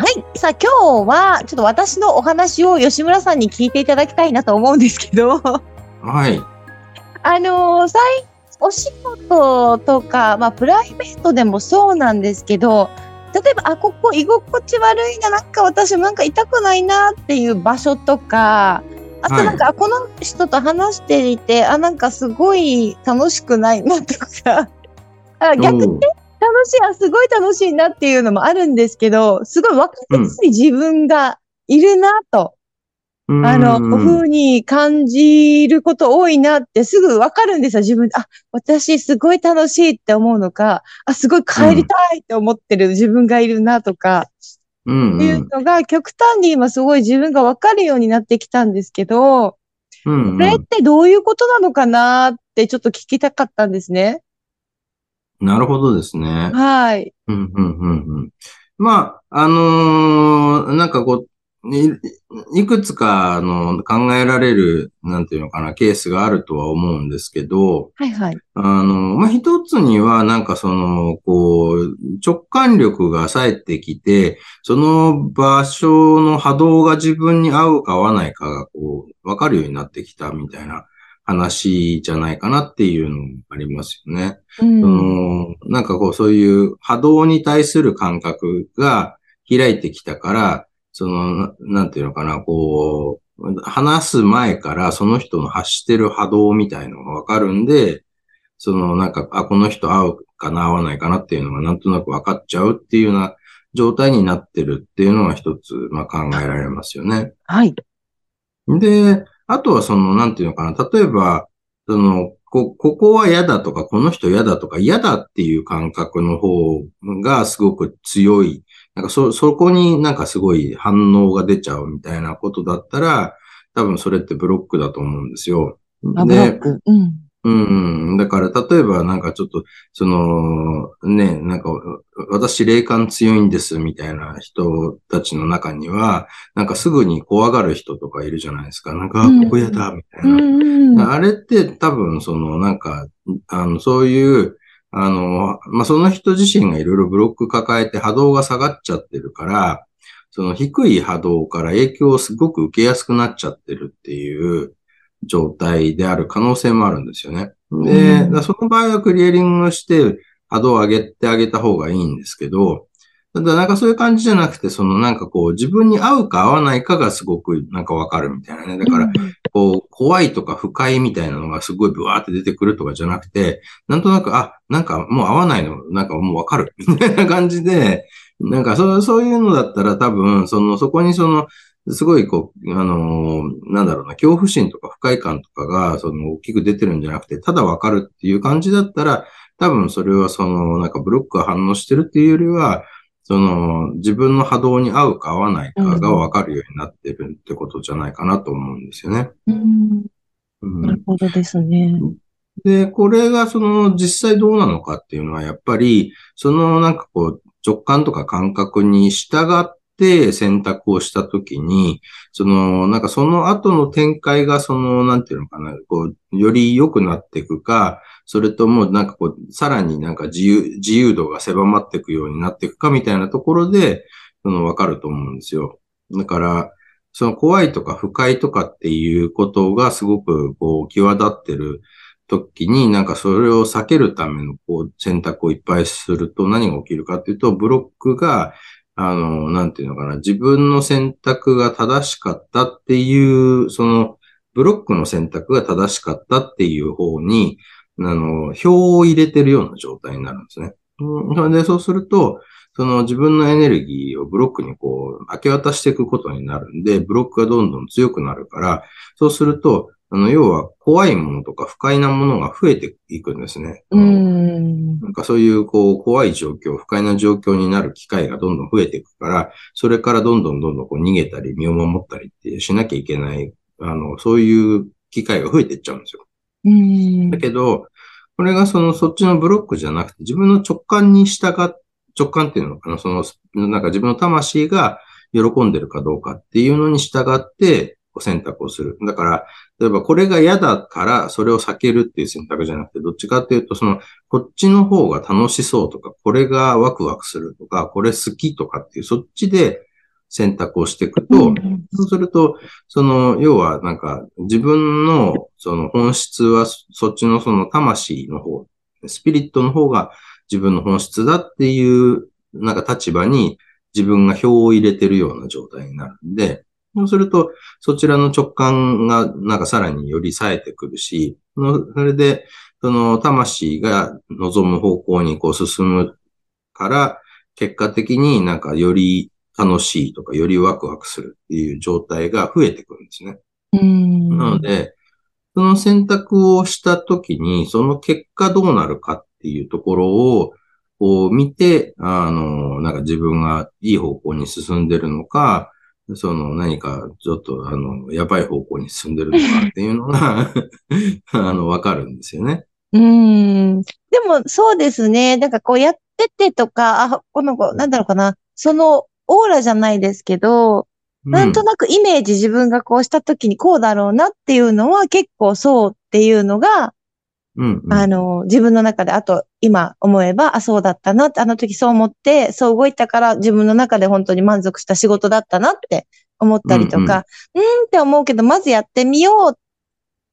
はい、さあ、今日は、ちょっと私のお話を吉村さんに聞いていただきたいなと思うんですけど、はい。あのー、最、お仕事とか、まあ、プライベートでもそうなんですけど、例えば、あ、ここ居心地悪いな、なんか私なんか痛くないなっていう場所とか、あとなんか、あこの人と話していて、あ、なんかすごい楽しくないなとか、あ逆にしい、あ、すごい楽しいなっていうのもあるんですけど、すごい分かりやすい自分がいるなと、あの、うん。こういう風に感じること多いなってすぐ分かるんですよ、自分。あ、私すごい楽しいって思うのか、あ、すごい帰りたいって思ってる自分がいるなとか、うんっていうのが極端に今すごい自分が分かるようになってきたんですけど、うん。これってどういうことなのかなってちょっと聞きたかったんですね。なるほどですね。はい。うん、うん、うん、うん。まあ、あのーなんかこう、いいくつか、あの、考えられる、なんていうのかな、ケースがあるとは思うんですけど、はいはい。あの、まあ、一つには、なんかその、こう、直感力が冴えてきて、その場所の波動が自分に合うか合わないかが、こう、わかるようになってきたみたいな話じゃないかなっていうのもありますよね。うんその、なんかこう、そういう波動に対する感覚が開いてきたから、その、ななんていうのかな、こう、話す前からその人の発してる波動みたいのがわかるんで、その、なんか、あ、この人合うかな、合わないかなっていうのがなんとなく分かっちゃうっていうような状態になってるっていうのが一つ、まあ考えられますよね。はい。で、あとはその、なんていうのかな、例えば、その、こ、ここは嫌だとか、この人嫌だとか、嫌だっていう感覚の方がすごく強い。なんかそ、そこになんかすごい反応が出ちゃうみたいなことだったら、多分それってブロックだと思うんですよ。あ、ブロック。うん。うんうん。だから、例えば、なんかちょっと、その、ね、なんか、私、霊感強いんです、みたいな人たちの中には、なんかすぐに怖がる人とかいるじゃないですか。なんか、ここやだ、みたいうんな。うん。あれって多分、その、なんか、あの、そういう、あの、まあ、その人自身がいろいろブロック抱えて波動が下がっちゃってるから、その低い波動から影響をすごく受けやすくなっちゃってるっていう状態である可能性もあるんですよね。で、その場合はクリエリングをして波動を上げてあげた方がいいんですけど、ただなんかそういう感じじゃなくて、そのなんかこう自分に合うか合わないかがすごくなんかわかるみたいなね。だから、こう、怖いとか不快みたいなのがすごいブワーって出てくるとかじゃなくて、なんとなく、あ、なんかもう合わないの、なんかもうわかる、みたいな感じで、なんかそうそういうのだったら多分、その、そこにその、すごいこう、あのーなんだろうな、恐怖心とか不快感とかが、その、大きく出てるんじゃなくて、ただわかるっていう感じだったら、多分それはその、なんかブロックが反応してるっていうよりは、その、自分の波動に合うか合わないかがわかるようになってるってことじゃないかなと思うんですよね。うんうんなるほどですね。で、これがその実際どうなのかっていうのはやっぱり、そのなんかこう直感とか感覚に従って選択をしたときに、そのなんかその後の展開がそのなんていうのかな、こう、より良くなっていくか、それともなんかこう、さらになんか自由、自由度が狭まっていくようになっていくかみたいなところで、そのわかると思うんですよ。だから、その怖いとか不快とかっていうことがすごくこう際立ってる時になんかそれを避けるためのこう選択をいっぱいすると何が起きるかっていうとブロックがあの、なんていうのかな、自分の選択が正しかったっていう、そのブロックの選択が正しかったっていう方に、あの、票を入れてるような状態になるんですね。うんで、そうすると、その自分のエネルギーをブロックにこう、明け渡していくことになるんで、ブロックがどんどん強くなるから、そうすると、あの、要は怖いものとか不快なものが増えていくんですね。うん。ん。なんかそういうこう怖い状況、不快な状況になる機会がどんどん増えていくから、それからどんどんどんどんこう逃げたり身を守ったりってしなきゃいけない、あの、そういう機会が増えていっちゃうんですよ。うんだ。けど、これがそのそっちのブロックじゃなくて自分の直感に従っ、直感っていうのかな、その、なんか自分の魂が喜んでるかどうかっていうのに従って選択をする。だから、例えばこれが嫌だからそれを避けるっていう選択じゃなくて、どっちかっていうと、その、こっちの方が楽しそうとか、これがワクワクするとか、これ好きとかっていう、そっちで選択をしていくと、そうすると、その、要はなんか自分のその本質はそそっちのその魂の方、スピリットの方が自分の本質だっていうなんか立場に自分が票を入れてるような状態になるんで、そうするとそちらの直感がなんかさらにより冴えてくるし、そのそれでその魂が望む方向にこう進むから、結果的になんかより楽しいとか、よりワクワクするっていう状態が増えてくるんですね。うん。なので、その選択をしたときに、その結果どうなるかっていうところを、こう見て、あの、なんか自分がいい方向に進んでるのか、その何かちょっとあの、やばい方向に進んでるのかっていうのが、あの、わかるんですよね。うん。でも、そうですね。なんかこうやっててとか、あ、この子、なんだろうかな。そのオーラじゃないですけど、なんとなくイメージ自分がこうした時にこうだろうなっていうのは結構そうっていうのが、うん、うん。あの、自分の中で、あと今思えば、あ、そうだったなって、あの時そう思って、そう動いたから自分の中で本当に満足した仕事だったなって思ったりとか、うーん。って思うけど、まずやってみようっ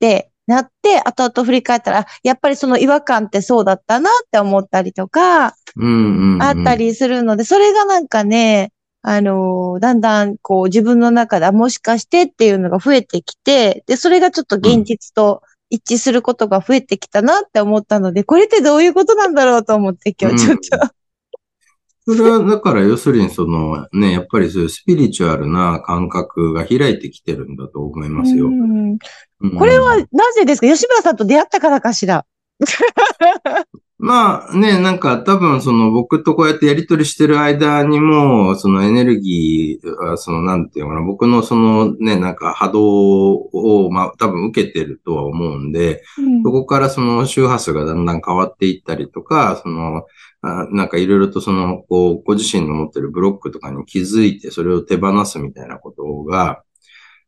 てなって、後々振り返ったら、あやっぱりその違和感ってそうだったなって思ったりとか、うんうんうん。あったりするので、それがなんかね、あのーだんだんこう自分の中で、あもしかしてっていうのが増えてきて、で、それがちょっと現実と一致することが増えてきたなって思ったので、これってどういうことなんだろうと思って今日ちょっと。それは、だから、要するに、その、ね、やっぱりそういうスピリチュアルな感覚が開いてきてるんだと思いますよ。うんうんこれはなぜですか？吉村さんと出会ったからかしら。まあね、なんか多分その僕とこうやってやりとりしてる間にも、そのエネルギーは、そのなんていうのかな、僕のそのね、なんか波動を、まあ多分受けてるとは思うんで、そこからその周波数がだんだん変わっていったりとか、その、あなんかいろいろとその、こう、ご自身の持ってるブロックとかに気づいて、それを手放すみたいなことが、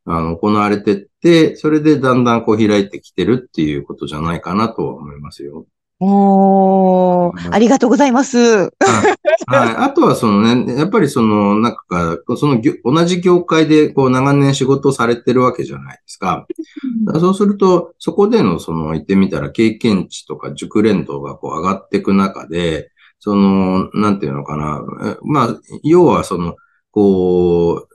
あの、行われてって、それでだんだんこう開いてきてるっていうことじゃないかなとは思いますよ。おー、ありがとうございます。はい。あとはそのね、やっぱりその、なんか、その業同じ業界でこう長年仕事をされてるわけじゃないですか。そうすると、そこでのその言ってみたら経験値とか熟練度がこう上がっていく中で、その、なんていうのかな。えまあ、要はその、こ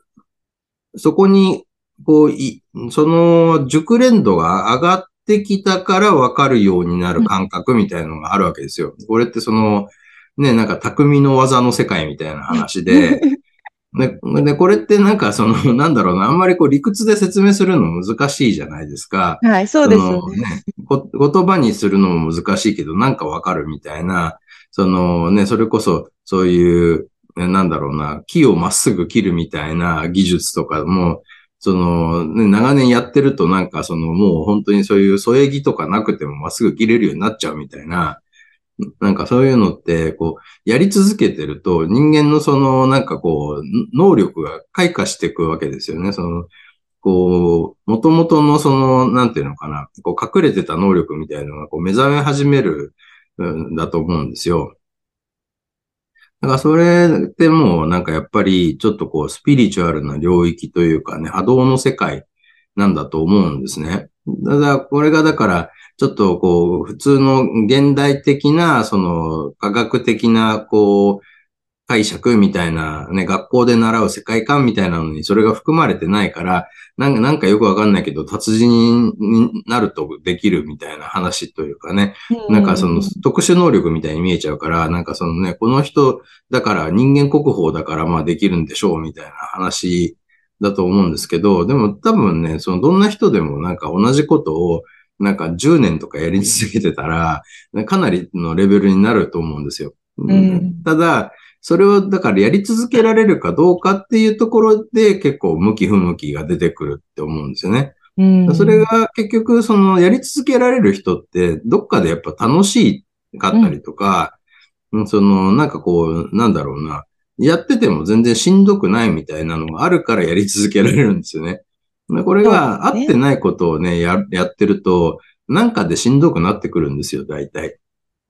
う、そこに、こう、い、その熟練度が上がってきたから分かるようになる感覚みたいなのがあるわけですよ。これってその、ね、なんか匠の技の世界みたいな話で、で、でこれってなんかその、なんだろうな、あんまりこう理屈で説明するの難しいじゃないですか。はい、そうですよね。ねこ言葉にするのも難しいけど、なんかわかるみたいな、そのね、それこそ、そういう、ねなんだろうな、木をまっすぐ切るみたいな技術とかも、その、ね、長年やってるとなんかそのもう本当にそういう添え木とかなくてもまっすぐ切れるようになっちゃうみたいな、なんかそういうのって、こう、やり続けてると人間のそのなんかこう、能力が開花していくわけですよね。その、こう、元々のその、なんていうのかな、こう隠れてた能力みたいなのがこう目覚め始めるんだと思うんですよ。だからそれでもなんかやっぱりちょっとこうスピリチュアルな領域というかね、波動の世界なんだと思うんですね。ただこれがだからちょっとこう普通の現代的なその科学的なこう解釈みたいなね、学校で習う世界観みたいなのにそれが含まれてないから、なんかなんかよくわかんないけど達人になるとできるみたいな話というかね、なんかその特殊能力みたいに見えちゃうから、なんかそのね、この人だから人間国宝だからまあできるんでしょうみたいな話だと思うんですけど、でも多分ね、そのどんな人でもなんか同じことを、なんか10年とかやり続けてたら、かなりのレベルになると思うんですよ。うん、ただ、それをだからやり続けられるかどうかっていうところで結構向き不向きが出てくるって思うんですよね。うん、それが結局そのやり続けられる人ってどっかでやっぱ楽しかったりとか、うん、そのなんかこうなんだろうな、やってても全然しんどくないみたいなのがあるからやり続けられるんですよね。これが合ってないことをね、ややってると、なんかでしんどくなってくるんですよ、大体。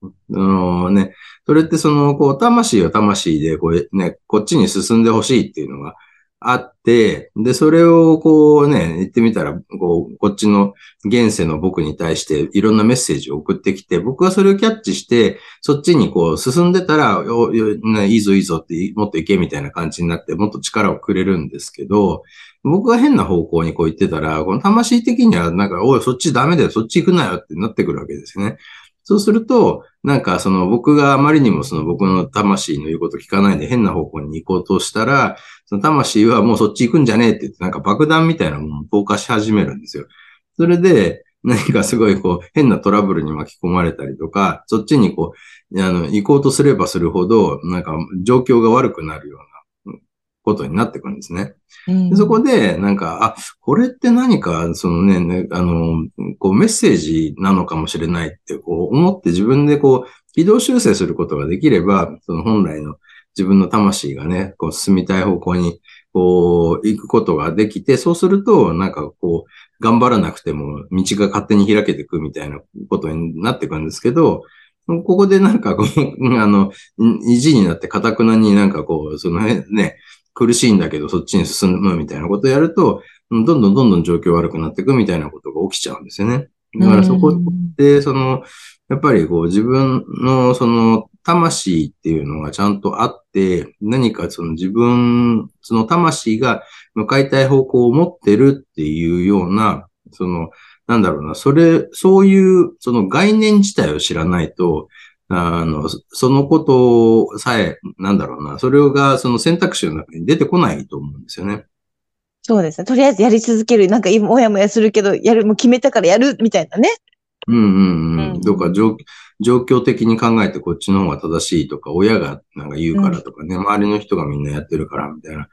あのね、それってその、こう、魂は魂で、こう、ね、こっちに進んでほしいっていうのがあって、で、それをこうね、言ってみたら、こう、こっちの現世の僕に対していろんなメッセージを送ってきて、僕はそれをキャッチして、そっちにこう進んでたら、ね、いいぞいいぞってもっと行けみたいな感じになって、もっと力をくれるんですけど、僕が変な方向にこう言ってたら、この魂的にはなんか、おい、そっちダメだよ、そっち行くなよってなってくるわけですね。そうすると、なんかその僕があまりにもその僕の魂の言うこと聞かないで変な方向に行こうとしたら、その魂はもうそっち行くんじゃねえって言ってなんか爆弾みたいなものを投下し始めるんですよ。それで、何かすごいこう変なトラブルに巻き込まれたりとか、そっちにこう、あの、行こうとすればするほど、なんか状況が悪くなるようなことになってくるんですね。でそこで、なんか、あ、これって何か、そのね、ねあの、こうメッセージなのかもしれないって、こう思って自分でこう、軌道修正することができれば、その本来の自分の魂がね、こう進みたい方向に、こう、行くことができて、そうすると、なんかこう、頑張らなくても道が勝手に開けていくみたいなことになっていくんですけど、ここでなんかこう、あの、意地になって堅くなになんかこう、そのね、苦しいんだけどそっちに進むみたいなことをやると、どんどんどんどん状況悪くなっていくみたいなことが起きちゃうんですよね。だからそこで、その、やっぱりこう自分のその魂っていうのがちゃんとあって、何かその自分、その魂が向かいたい方向を持ってるっていうような、その、なんだろうな、それ、そういうその概念自体を知らないと、あの、そのことさえ、なんだろうな、それがその選択肢の中に出てこないと思うんですよね。そうですね。とりあえずやり続ける。なんか今、もやもやするけど、やる、もう決めたからやる、みたいなね。うんうんうん。どうか状状況的に考えてこっちの方が正しいとか、親がなんか言うからとかね、うん、周りの人がみんなやってるからみたいな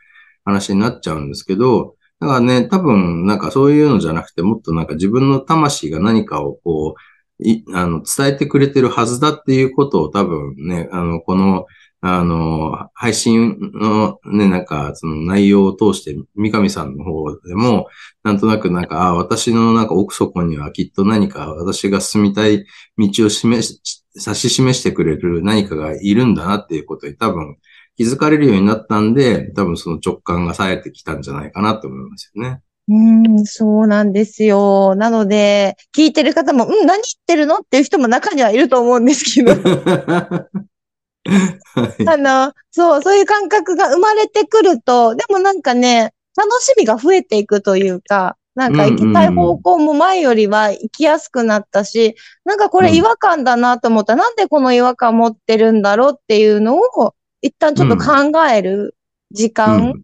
話になっちゃうんですけど、だからね、多分なんかそういうのじゃなくて、もっとなんか自分の魂が何かをこう、い、あの、伝えてくれてるはずだっていうことを多分ね、あの、この、あの、配信のね、なんか、その内容を通して、三上さんの方でも、なんとなくなんか、あ私のなんか奥底にはきっと何か私が進みたい道を示し、指し示してくれる何かがいるんだなっていうことに多分気づかれるようになったんで、多分その直感が冴えてきたんじゃないかなと思いますよね。うん、そうなんですよ。なので、聞いてる方も、うん、何言ってるのっていう人も中にはいると思うんですけど。はい、あの、そう、そういう感覚が生まれてくると、でもなんかね、楽しみが増えていくというか、なんか行きたい方向も前よりは行きやすくなったし、なんかこれ違和感だなと思った。ら、うん、なんでこの違和感持ってるんだろうっていうのを、一旦ちょっと考える時間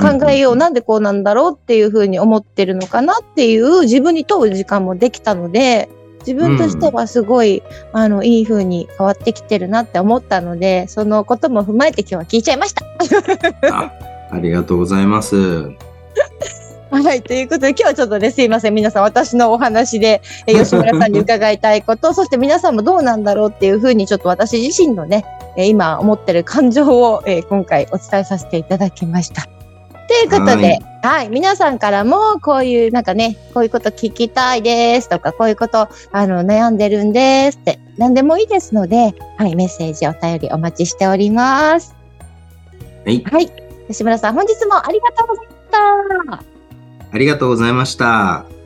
考えよう、なんでこうなんだろうっていうふうに思ってるのかなっていう自分に問う時間もできたので、自分としてはすごい、うん、あの、いい風に変わってきてるなって思ったので、そのことも踏まえて今日は聞いちゃいました。あありがとうございます。はい。ということで、今日はちょっとね、すいません。皆さん、私のお話で、え吉村さんに伺いたいこと、そして皆さんもどうなんだろうっていうふうに、ちょっと私自身のね、え今思ってる感情を、え今回お伝えさせていただきました。ということで、はい、はい、皆さんからも、こういう、なんかね、こういうこと聞きたいですとか、こういうこと、あの、悩んでるんですって、何でもいいですので、はい、メッセージ、お便りお待ちしております。はい。はい。吉村さん、本日もありがとうございました。ありがとうございました。